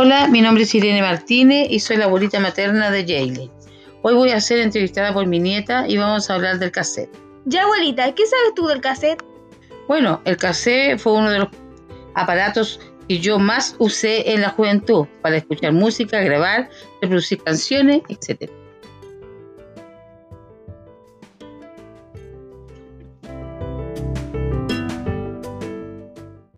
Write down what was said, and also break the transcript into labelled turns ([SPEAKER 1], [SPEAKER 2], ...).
[SPEAKER 1] Hola, mi nombre es Irene Martínez y soy la abuelita materna de Jayle. Hoy voy a ser entrevistada por mi nieta y vamos a hablar del cassette.
[SPEAKER 2] Ya, abuelita, ¿qué sabes tú del cassette?
[SPEAKER 1] Bueno, el cassette fue uno de los aparatos que yo más usé en la juventud para escuchar música, grabar, reproducir canciones, etc.